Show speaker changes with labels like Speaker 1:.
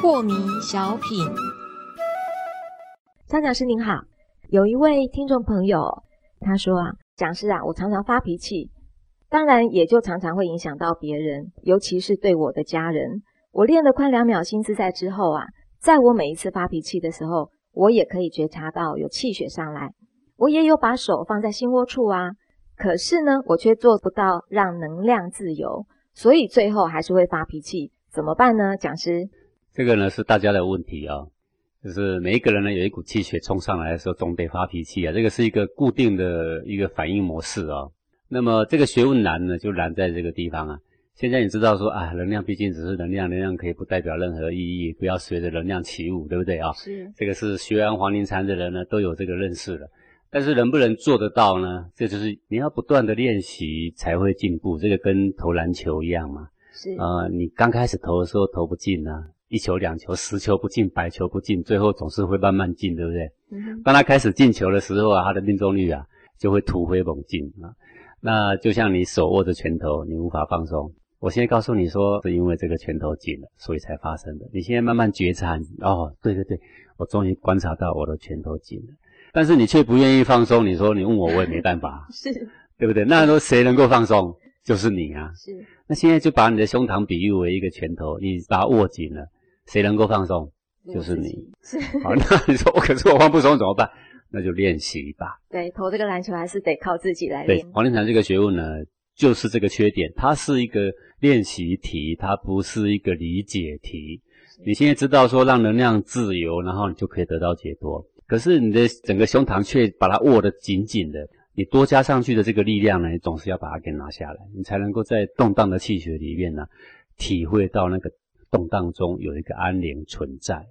Speaker 1: 破迷小品，张讲师您好，有一位听众朋友他说啊，讲师啊，我常常发脾气，当然也就常常会影响到别人，尤其是对我的家人。我练了快两秒心自在之后啊，在我每一次发脾气的时候，我也可以觉察到有气血上来，我也有把手放在心窝处啊，可是呢，我却做不到让能量自由，所以最后还是会发脾气，怎么办呢？讲师？
Speaker 2: 这个呢是大家的问题啊，就是每一个人呢有一股气血冲上来的时候，总得发脾气啊。这个是一个固定的一个反应模式啊。那么这个学问难呢，就难在这个地方啊。现在你知道说啊，能量毕竟只是能量，能量可以不代表任何意义，不要随着能量起舞，对不对啊？
Speaker 1: 是。
Speaker 2: 这个是学完黄庭禅的人呢都有这个认识的，但是能不能做得到呢？这就是你要不断的练习才会进步。这个跟投篮球一样嘛。
Speaker 1: 是。
Speaker 2: 呃，你刚开始投的时候投不进啊。一球两球十球不进百球不进，最后总是会慢慢进，对不对？当他开始进球的时候啊，他的命中率啊就会突飞猛进啊。那就像你手握着拳头，你无法放松。我现在告诉你说，是因为这个拳头紧了，所以才发生的。你现在慢慢觉察，哦，对对对，我终于观察到我的拳头紧了，但是你却不愿意放松。你说你问我，我也没办法，
Speaker 1: 是，
Speaker 2: 对不对？那说谁能够放松，就是你啊。
Speaker 1: 是。
Speaker 2: 那现在就把你的胸膛比喻为一个拳头，你把它握紧了。谁能够放松？就是你。
Speaker 1: 是。
Speaker 2: 好，那你说我可是我放不松怎么办？那就练习吧。
Speaker 1: 对，投这个篮球还是得靠自己来练。
Speaker 2: 对，黄庭禅这个学问呢，就是这个缺点，它是一个练习题，它不是一个理解题。你现在知道说让能量自由，然后你就可以得到解脱。可是你的整个胸膛却把它握得紧紧的，你多加上去的这个力量呢，你总是要把它给拿下来，你才能够在动荡的气血里面呢，体会到那个。动荡中有一个安宁存在。